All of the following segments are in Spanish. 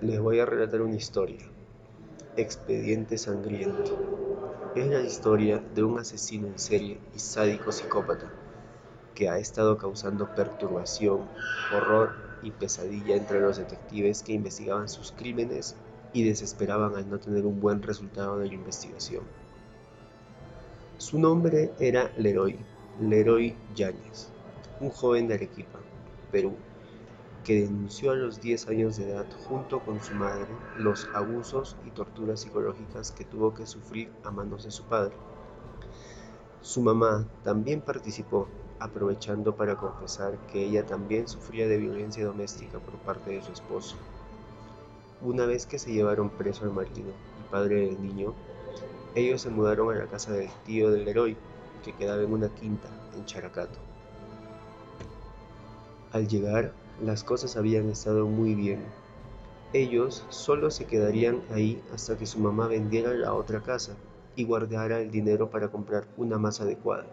les voy a relatar una historia. Expediente Sangriento. Es la historia de un asesino en serie y sádico psicópata que ha estado causando perturbación, horror y pesadilla entre los detectives que investigaban sus crímenes y desesperaban al no tener un buen resultado de la investigación. Su nombre era Leroy, Leroy Yáñez, un joven de Arequipa, Perú, que denunció a los 10 años de edad junto con su madre los abusos y torturas psicológicas que tuvo que sufrir a manos de su padre. Su mamá también participó, aprovechando para confesar que ella también sufría de violencia doméstica por parte de su esposo. Una vez que se llevaron preso al marido y padre del niño, ellos se mudaron a la casa del tío del héroe, que quedaba en una quinta en Characato. Al llegar, las cosas habían estado muy bien. Ellos solo se quedarían ahí hasta que su mamá vendiera la otra casa y guardara el dinero para comprar una más adecuada.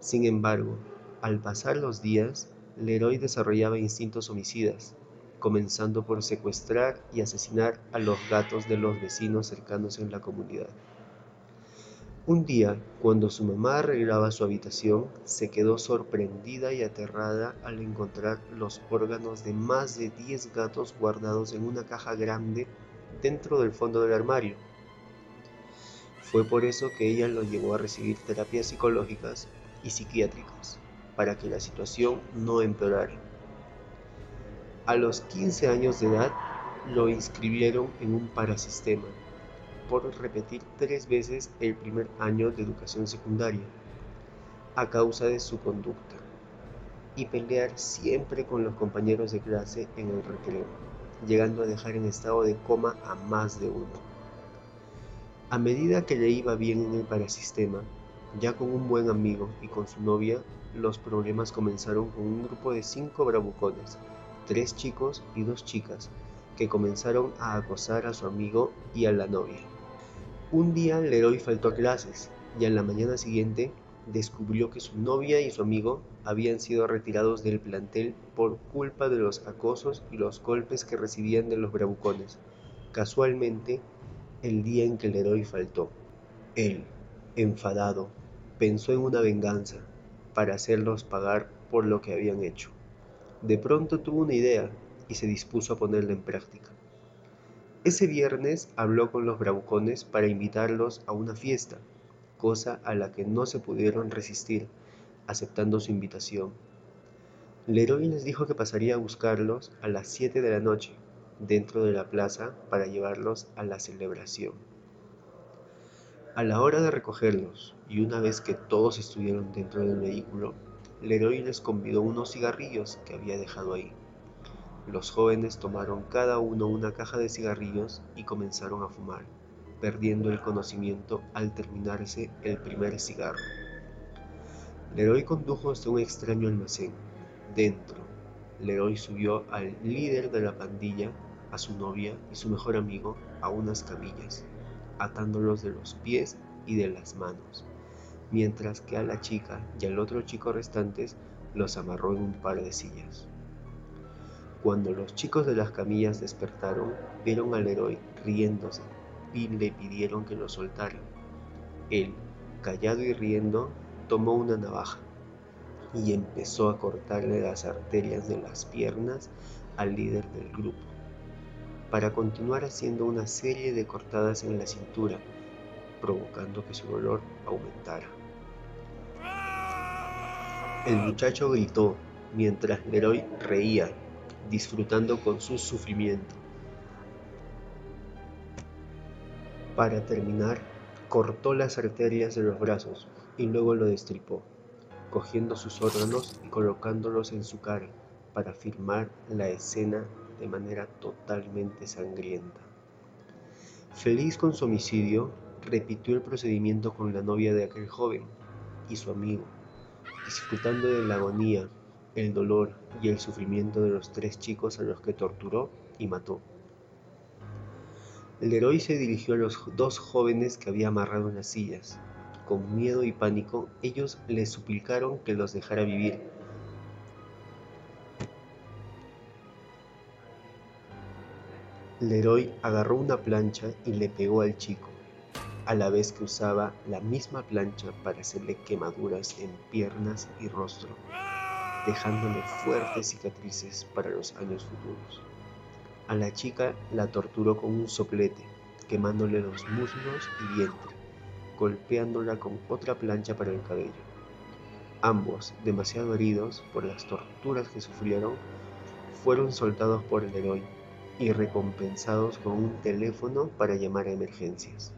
Sin embargo, al pasar los días, Leroy desarrollaba instintos homicidas, comenzando por secuestrar y asesinar a los gatos de los vecinos cercanos en la comunidad. Un día, cuando su mamá arreglaba su habitación, se quedó sorprendida y aterrada al encontrar los órganos de más de 10 gatos guardados en una caja grande dentro del fondo del armario. Fue por eso que ella los llevó a recibir terapias psicológicas y psiquiátricas, para que la situación no empeorara. A los 15 años de edad, lo inscribieron en un parasistema por repetir tres veces el primer año de educación secundaria, a causa de su conducta, y pelear siempre con los compañeros de clase en el recreo, llegando a dejar en estado de coma a más de uno. A medida que le iba bien en el parasistema, ya con un buen amigo y con su novia, los problemas comenzaron con un grupo de cinco bravucones, tres chicos y dos chicas, que comenzaron a acosar a su amigo y a la novia. Un día Leroy faltó a clases y a la mañana siguiente descubrió que su novia y su amigo habían sido retirados del plantel por culpa de los acosos y los golpes que recibían de los bravucones. Casualmente, el día en que Leroy faltó, él, enfadado, pensó en una venganza para hacerlos pagar por lo que habían hecho. De pronto tuvo una idea y se dispuso a ponerla en práctica. Ese viernes habló con los bravucones para invitarlos a una fiesta, cosa a la que no se pudieron resistir, aceptando su invitación. Leroy les dijo que pasaría a buscarlos a las 7 de la noche dentro de la plaza para llevarlos a la celebración. A la hora de recogerlos, y una vez que todos estuvieron dentro del vehículo, Leroy les convidó unos cigarrillos que había dejado ahí. Los jóvenes tomaron cada uno una caja de cigarrillos y comenzaron a fumar, perdiendo el conocimiento al terminarse el primer cigarro. Leroy condujo hasta un extraño almacén. Dentro, Leroy subió al líder de la pandilla, a su novia y su mejor amigo a unas camillas, atándolos de los pies y de las manos, mientras que a la chica y al otro chico restantes los amarró en un par de sillas. Cuando los chicos de las camillas despertaron, vieron al héroe riéndose y le pidieron que lo soltaran. Él, callado y riendo, tomó una navaja y empezó a cortarle las arterias de las piernas al líder del grupo, para continuar haciendo una serie de cortadas en la cintura, provocando que su dolor aumentara. El muchacho gritó mientras Leroy reía disfrutando con su sufrimiento. Para terminar, cortó las arterias de los brazos y luego lo destripó, cogiendo sus órganos y colocándolos en su cara para filmar la escena de manera totalmente sangrienta. Feliz con su homicidio, repitió el procedimiento con la novia de aquel joven y su amigo, disfrutando de la agonía el dolor y el sufrimiento de los tres chicos a los que torturó y mató. Héroe se dirigió a los dos jóvenes que había amarrado en las sillas. Con miedo y pánico, ellos le suplicaron que los dejara vivir. Leroy agarró una plancha y le pegó al chico, a la vez que usaba la misma plancha para hacerle quemaduras en piernas y rostro, dejándole fuertes cicatrices para los años futuros. A la chica la torturó con un soplete, quemándole los muslos y vientre, golpeándola con otra plancha para el cabello. Ambos, demasiado heridos por las torturas que sufrieron, fueron soltados por el héroe y recompensados con un teléfono para llamar a emergencias.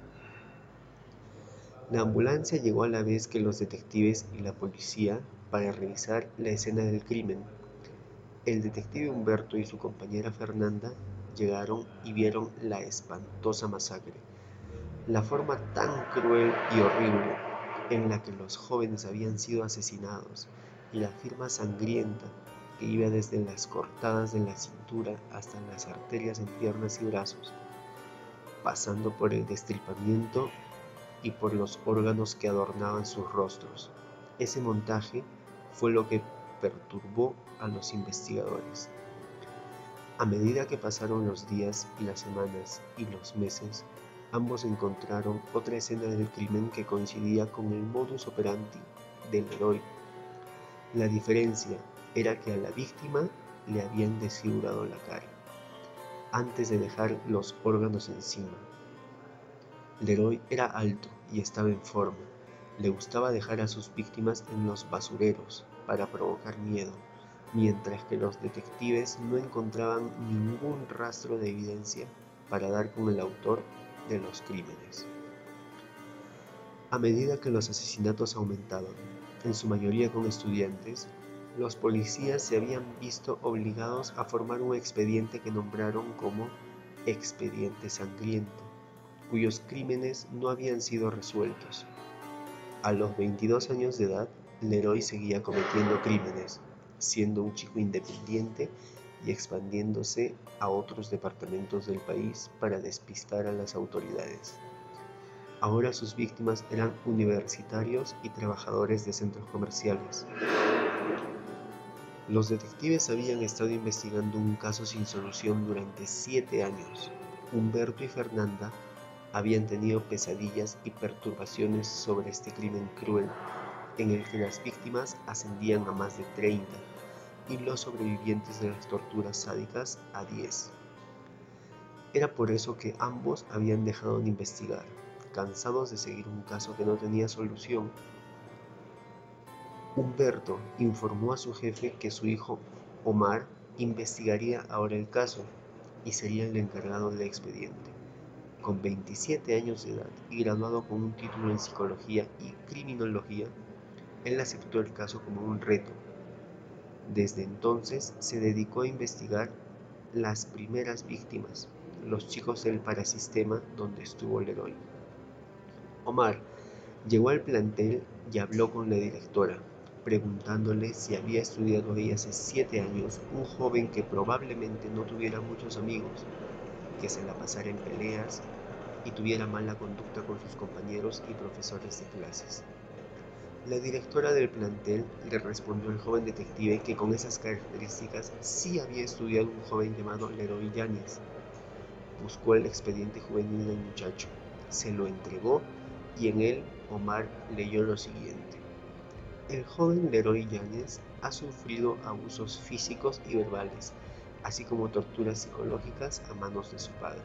La ambulancia llegó a la vez que los detectives y la policía para revisar la escena del crimen. El detective Humberto y su compañera Fernanda llegaron y vieron la espantosa masacre, la forma tan cruel y horrible en la que los jóvenes habían sido asesinados y la firma sangrienta que iba desde las cortadas de la cintura hasta las arterias en piernas y brazos, pasando por el destripamiento y por los órganos que adornaban sus rostros. Ese montaje fue lo que perturbó a los investigadores. A medida que pasaron los días y las semanas y los meses, ambos encontraron otra escena del crimen que coincidía con el modus operandi del héroe. La diferencia era que a la víctima le habían desfigurado la cara, antes de dejar los órganos encima. Leroy era alto y estaba en forma. Le gustaba dejar a sus víctimas en los basureros para provocar miedo, mientras que los detectives no encontraban ningún rastro de evidencia para dar con el autor de los crímenes. A medida que los asesinatos aumentaban, en su mayoría con estudiantes, los policías se habían visto obligados a formar un expediente que nombraron como Expediente Sangriento, cuyos crímenes no habían sido resueltos. A los 22 años de edad, Leroy seguía cometiendo crímenes, siendo un chico independiente y expandiéndose a otros departamentos del país para despistar a las autoridades. Ahora sus víctimas eran universitarios y trabajadores de centros comerciales. Los detectives habían estado investigando un caso sin solución durante siete años. Humberto y Fernanda habían tenido pesadillas y perturbaciones sobre este crimen cruel, en el que las víctimas ascendían a más de 30 y los sobrevivientes de las torturas sádicas a 10. Era por eso que ambos habían dejado de investigar, cansados de seguir un caso que no tenía solución Humberto informó a su jefe que su hijo Omar investigaría ahora el caso y sería el encargado del expediente. Con 27 años de edad y graduado con un título en psicología y criminología, él aceptó el caso como un reto. Desde entonces se dedicó a investigar las primeras víctimas, los chicos del parasistema donde estuvo Leroy. Omar llegó al plantel y habló con la directora, preguntándole si había estudiado ahí hace siete años un joven que probablemente no tuviera muchos amigos, que se la pasara en peleas y tuviera mala conducta con sus compañeros y profesores de clases. La directora del plantel le respondió al joven detective que con esas características sí había estudiado un joven llamado Leroy Yáñez. Buscó el expediente juvenil del muchacho, se lo entregó y en él Omar leyó lo siguiente. El joven Leroy Yáñez ha sufrido abusos físicos y verbales, así como torturas psicológicas a manos de su padre.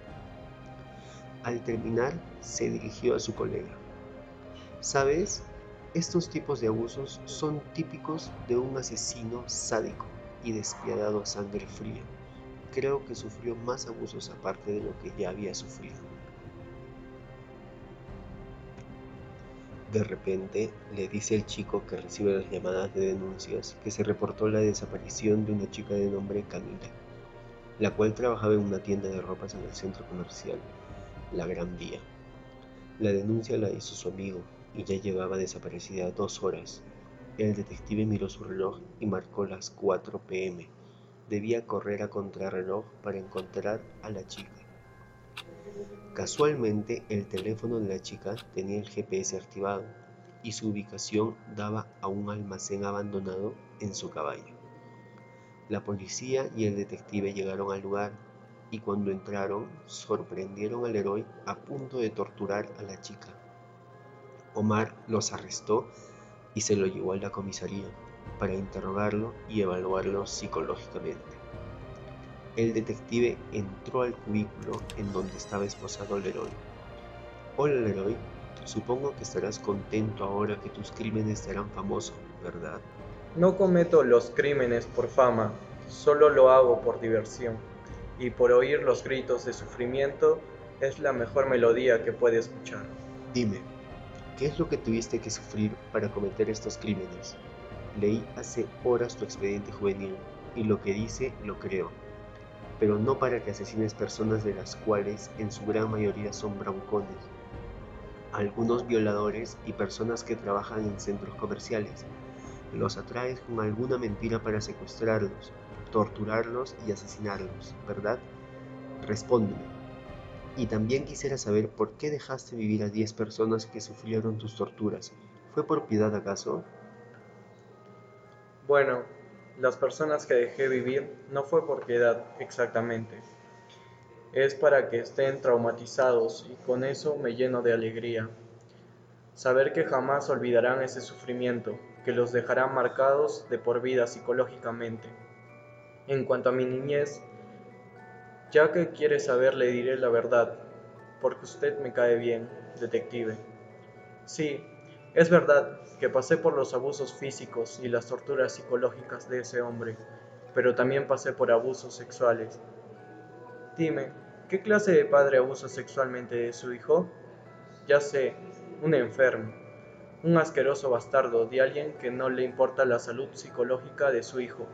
Al terminar, se dirigió a su colega. ¿Sabes? Estos tipos de abusos son típicos de un asesino sádico y despiadado a sangre fría. Creo que sufrió más abusos aparte de lo que ya había sufrido. De repente, le dice el chico que recibe las llamadas de denuncias que se reportó la desaparición de una chica de nombre Camila, la cual trabajaba en una tienda de ropas en el centro comercial, La Gran Vía. La denuncia la hizo su amigo y ya llevaba desaparecida dos horas. El detective miró su reloj y marcó las 4 pm. Debía correr a contrarreloj para encontrar a la chica. Casualmente el teléfono de la chica tenía el GPS activado y su ubicación daba a un almacén abandonado en su caballo. La policía y el detective llegaron al lugar y cuando entraron sorprendieron al héroe a punto de torturar a la chica. Omar los arrestó y se lo llevó a la comisaría para interrogarlo y evaluarlo psicológicamente. El detective entró al cubículo en donde estaba esposado Leroy. Hola Leroy, supongo que estarás contento ahora que tus crímenes serán famosos, ¿verdad? No cometo los crímenes por fama, solo lo hago por diversión y por oír los gritos de sufrimiento es la mejor melodía que puede escuchar. Dime, ¿qué es lo que tuviste que sufrir para cometer estos crímenes? Leí hace horas tu expediente juvenil y lo que dice lo creo, pero no para que asesines personas de las cuales en su gran mayoría son bravucones, algunos violadores y personas que trabajan en centros comerciales. Los atraes con alguna mentira para secuestrarlos, torturarlos y asesinarlos, ¿verdad? Respóndeme. Y también quisiera saber por qué dejaste vivir a 10 personas que sufrieron tus torturas. ¿Fue por piedad acaso? Bueno, las personas que dejé vivir no fue por piedad exactamente. Es para que estén traumatizados y con eso me lleno de alegría. Saber que jamás olvidarán ese sufrimiento, que los dejará marcados de por vida psicológicamente. En cuanto a mi niñez, ya que quiere saber le diré la verdad, porque usted me cae bien, detective. Sí, es verdad que pasé por los abusos físicos y las torturas psicológicas de ese hombre, pero también pasé por abusos sexuales. Dime, ¿qué clase de padre abusa sexualmente de su hijo? Ya sé, un enfermo, un asqueroso bastardo de alguien que no le importa la salud psicológica de su hijo.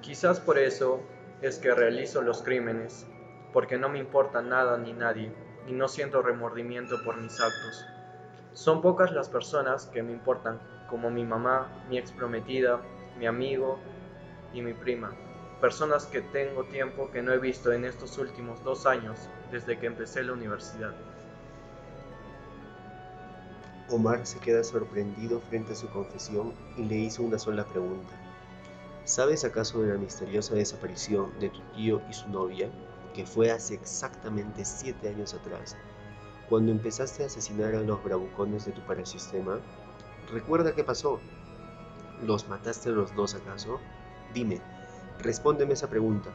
Quizás por eso es que realizo los crímenes, porque no me importa nada ni nadie, y no siento remordimiento por mis actos. Son pocas las personas que me importan, como mi mamá, mi ex prometida, mi amigo y mi prima. Personas que tengo tiempo que no he visto en estos últimos dos años desde que empecé la universidad. Omar se queda sorprendido frente a su confesión y le hizo una sola pregunta. ¿Sabes acaso de la misteriosa desaparición de tu tío y su novia, que fue hace exactamente siete años atrás, cuando empezaste a asesinar a los bravucones de tu parasistema? ¿Recuerda qué pasó? ¿Los mataste los dos acaso? Dime, respóndeme esa pregunta.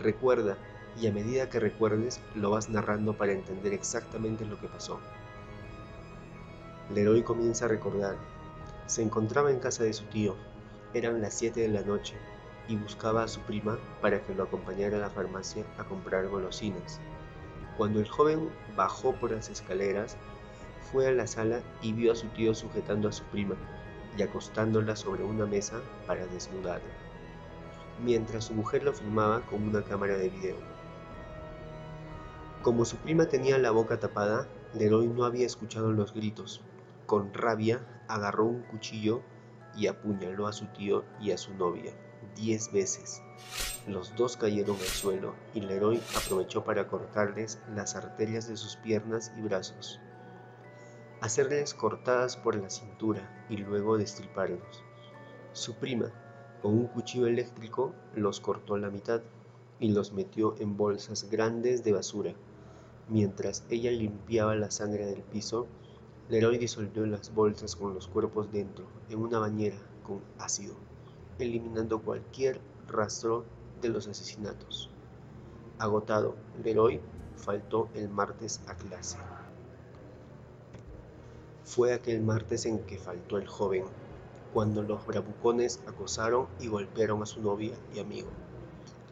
Recuerda, y a medida que recuerdes, lo vas narrando para entender exactamente lo que pasó. Leroy comienza a recordar. Se encontraba en casa de su tío, eran las 7 de la noche y buscaba a su prima para que lo acompañara a la farmacia a comprar golosinas. Cuando el joven bajó por las escaleras, fue a la sala y vio a su tío sujetando a su prima y acostándola sobre una mesa para desnudarla, mientras su mujer lo filmaba con una cámara de video. Como su prima tenía la boca tapada, Leroy no había escuchado los gritos. Con rabia, agarró un cuchillo y apuñaló a su tío y a su novia diez veces. Los dos cayeron al suelo y Leroy aprovechó para cortarles las arterias de sus piernas y brazos, hacerles cortadas por la cintura y luego destriparlos. Su prima, con un cuchillo eléctrico, los cortó la mitad y los metió en bolsas grandes de basura. Mientras ella limpiaba la sangre del piso, Leroy disolvió las bolsas con los cuerpos dentro en una bañera con ácido, eliminando cualquier rastro de los asesinatos. Agotado, Leroy faltó el martes a clase. Fue aquel martes en que faltó el joven, cuando los bravucones acosaron y golpearon a su novia y amigo.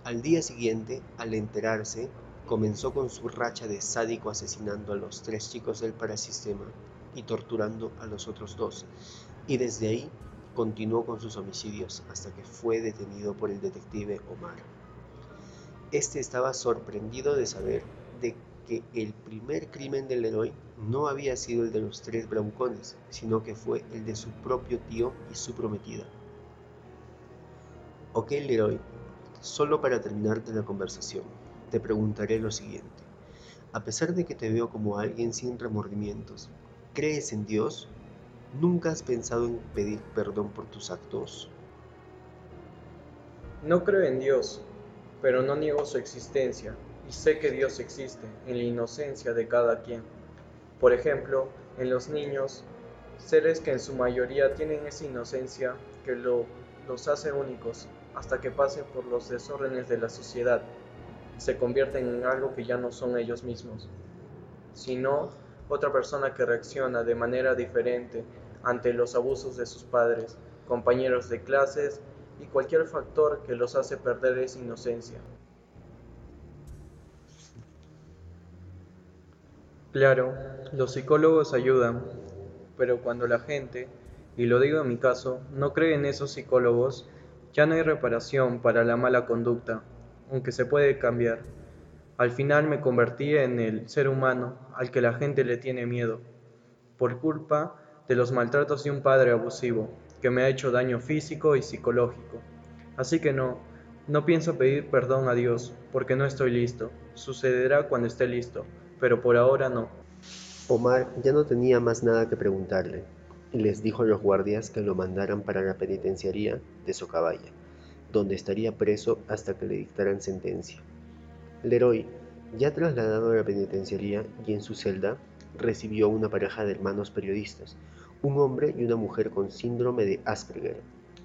Al día siguiente, al enterarse, comenzó con su racha de sádico asesinando a los tres chicos del parasistema y torturando a los otros dos, y desde ahí continuó con sus homicidios hasta que fue detenido por el detective Omar. Este estaba sorprendido de saber de que el primer crimen del héroe no había sido el de los tres bravucones, sino que fue el de su propio tío y su prometida. Ok, Leroy, solo para terminarte la conversación, te preguntaré lo siguiente. A pesar de que te veo como alguien sin remordimientos, ¿Crees en Dios? ¿Nunca has pensado en pedir perdón por tus actos? No creo en Dios, pero no niego su existencia y sé que Dios existe en la inocencia de cada quien. Por ejemplo, en los niños, seres que en su mayoría tienen esa inocencia que los hace únicos hasta que pasen por los desórdenes de la sociedad se convierten en algo que ya no son ellos mismos, sino otra persona que reacciona de manera diferente ante los abusos de sus padres, compañeros de clases y cualquier factor que los hace perder esa inocencia. Claro, los psicólogos ayudan, pero cuando la gente, y lo digo en mi caso, no cree en esos psicólogos, ya no hay reparación para la mala conducta, aunque se puede cambiar. Al final me convertí en el ser humano al que la gente le tiene miedo, por culpa de los maltratos de un padre abusivo, que me ha hecho daño físico y psicológico. Así que no, no pienso pedir perdón a Dios, porque no estoy listo. Sucederá cuando esté listo pero por ahora no. Omar ya no tenía más nada que preguntarle, y les dijo a los guardias que lo mandaran para la penitenciaría de Socabaya, donde estaría preso hasta que le dictaran sentencia. Leroy, ya trasladado a la penitenciaría y en su celda, recibió una pareja de hermanos periodistas, un hombre y una mujer con síndrome de Asperger.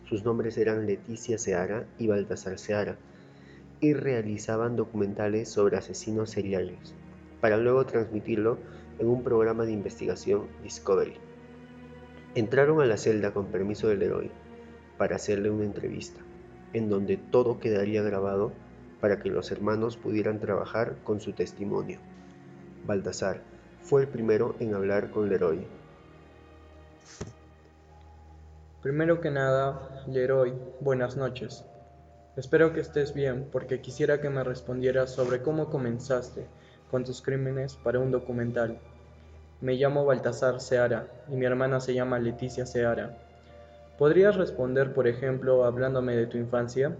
Sus nombres eran Leticia Seara y Baltasar Seara, y realizaban documentales sobre asesinos seriales para luego transmitirlo en un programa de investigación Discovery. Entraron a la celda con permiso del héroe para hacerle una entrevista, en donde todo quedaría grabado para que los hermanos pudieran trabajar con su testimonio. Baltasar fue el primero en hablar con Leroy. Primero que nada, Leroy, buenas noches. Espero que estés bien porque quisiera que me respondieras sobre cómo comenzaste con tus crímenes para un documental. Me llamo Baltasar Seara y mi hermana se llama Leticia Seara. ¿Podrías responder, por ejemplo, hablándome de tu infancia?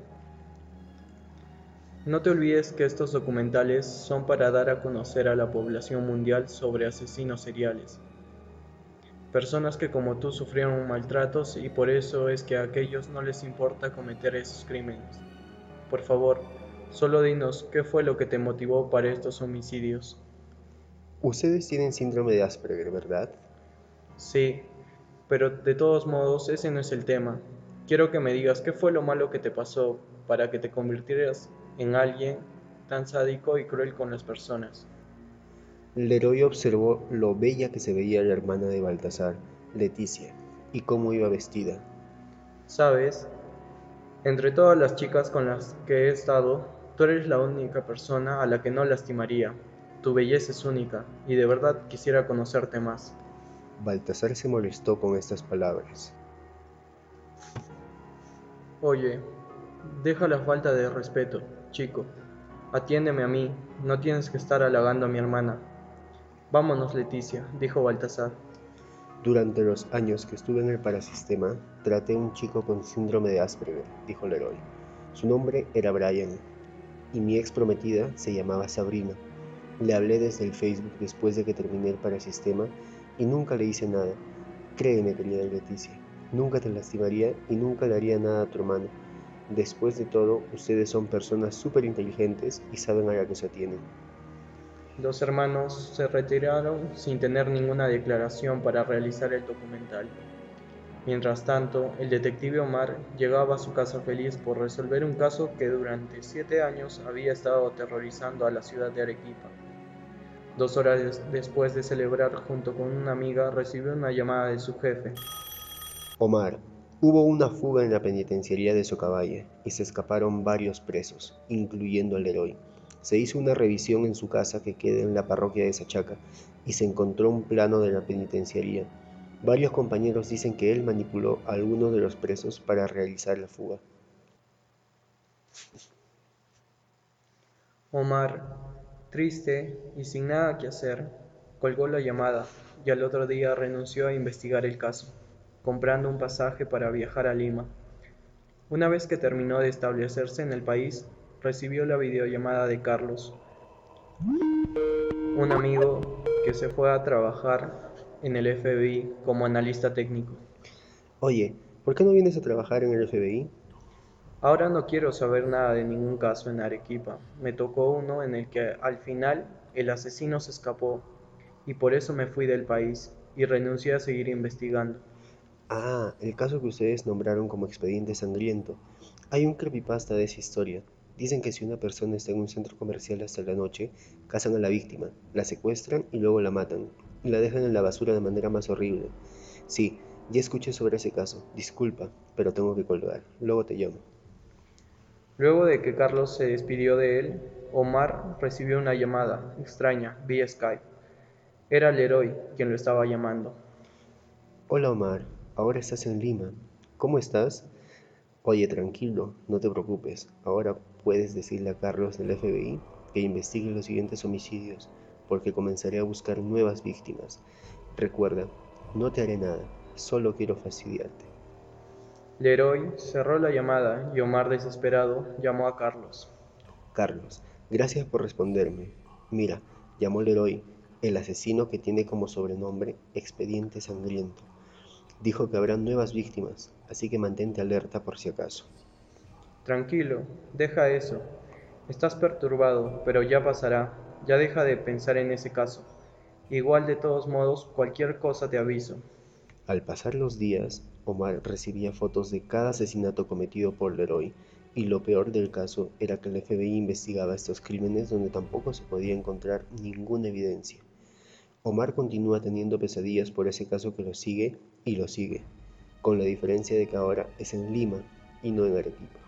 No te olvides que estos documentales son para dar a conocer a la población mundial sobre asesinos seriales. Personas que como tú sufrieron maltratos y por eso es que a aquellos no les importa cometer esos crímenes. Por favor, Solo dinos, ¿qué fue lo que te motivó para estos homicidios? Ustedes tienen síndrome de Asperger, ¿verdad? Sí, pero de todos modos ese no es el tema. Quiero que me digas qué fue lo malo que te pasó para que te convirtieras en alguien tan sádico y cruel con las personas. Leroy observó lo bella que se veía la hermana de Baltasar, Leticia, y cómo iba vestida. Sabes, entre todas las chicas con las que he estado, Tú eres la única persona a la que no lastimaría. Tu belleza es única, y de verdad quisiera conocerte más. Baltasar se molestó con estas palabras. Oye, deja la falta de respeto, chico. Atiéndeme a mí, no tienes que estar halagando a mi hermana. Vámonos, Leticia, dijo Baltasar. Durante los años que estuve en el parasistema, traté a un chico con síndrome de Asperger, dijo Leroy. Su nombre era Brian, y mi ex prometida se llamaba Sabrina. Le hablé desde el Facebook después de que terminé el parasistema y nunca le hice nada. Créeme, querida Leticia, nunca te lastimaría y nunca le haría nada a tu hermano. Después de todo, ustedes son personas súper inteligentes y saben a la que se atienen. Los hermanos se retiraron sin tener ninguna declaración para realizar el documental. Mientras tanto, el detective Omar llegaba a su casa feliz por resolver un caso que durante siete años había estado aterrorizando a la ciudad de Arequipa. Dos horas después de celebrar junto con una amiga, recibió una llamada de su jefe. Omar, hubo una fuga en la penitenciaría de Socabaya y se escaparon varios presos, incluyendo al héroe. Se hizo una revisión en su casa que queda en la parroquia de Sachaca y se encontró un plano de la penitenciaría Varios compañeros dicen que él manipuló a algunos de los presos para realizar la fuga. Omar, triste y sin nada que hacer, colgó la llamada y al otro día renunció a investigar el caso, comprando un pasaje para viajar a Lima. Una vez que terminó de establecerse en el país, recibió la videollamada de Carlos, un amigo que se fue a trabajar en el FBI como analista técnico. Oye, ¿por qué no vienes a trabajar en el FBI? Ahora no quiero saber nada de ningún caso en Arequipa. Me tocó uno en el que al final el asesino se escapó y por eso me fui del país y renuncié a seguir investigando. Ah, el caso que ustedes nombraron como expediente sangriento. Hay un creepypasta de esa historia. Dicen que si una persona está en un centro comercial hasta la noche, cazan a la víctima, la secuestran y luego la matan. Y la dejan en la basura de manera más horrible. Sí, ya escuché sobre ese caso. Disculpa, pero tengo que colgar. Luego te llamo. Luego de que Carlos se despidió de él, Omar recibió una llamada extraña vía Skype. Era Leroy quien lo estaba llamando. Hola Omar, ahora estás en Lima. ¿Cómo estás? Oye, tranquilo, no te preocupes. Ahora puedes decirle a Carlos del FBI que investigue los siguientes homicidios, porque comenzaré a buscar nuevas víctimas. Recuerda, no te haré nada, solo quiero fastidiarte. Leroy cerró la llamada y Omar, desesperado, llamó a Carlos. Carlos, gracias por responderme. Mira, llamó Leroy, el asesino que tiene como sobrenombre Expediente Sangriento. Dijo que habrá nuevas víctimas, así que mantente alerta por si acaso. Tranquilo, deja eso. Estás perturbado, pero ya pasará. Ya deja de pensar en ese caso. Igual de todos modos, cualquier cosa te aviso. Al pasar los días, Omar recibía fotos de cada asesinato cometido por Leroy, y lo peor del caso era que el FBI investigaba estos crímenes donde tampoco se podía encontrar ninguna evidencia. Omar continúa teniendo pesadillas por ese caso que lo sigue y lo sigue, con la diferencia de que ahora es en Lima y no en Arequipa.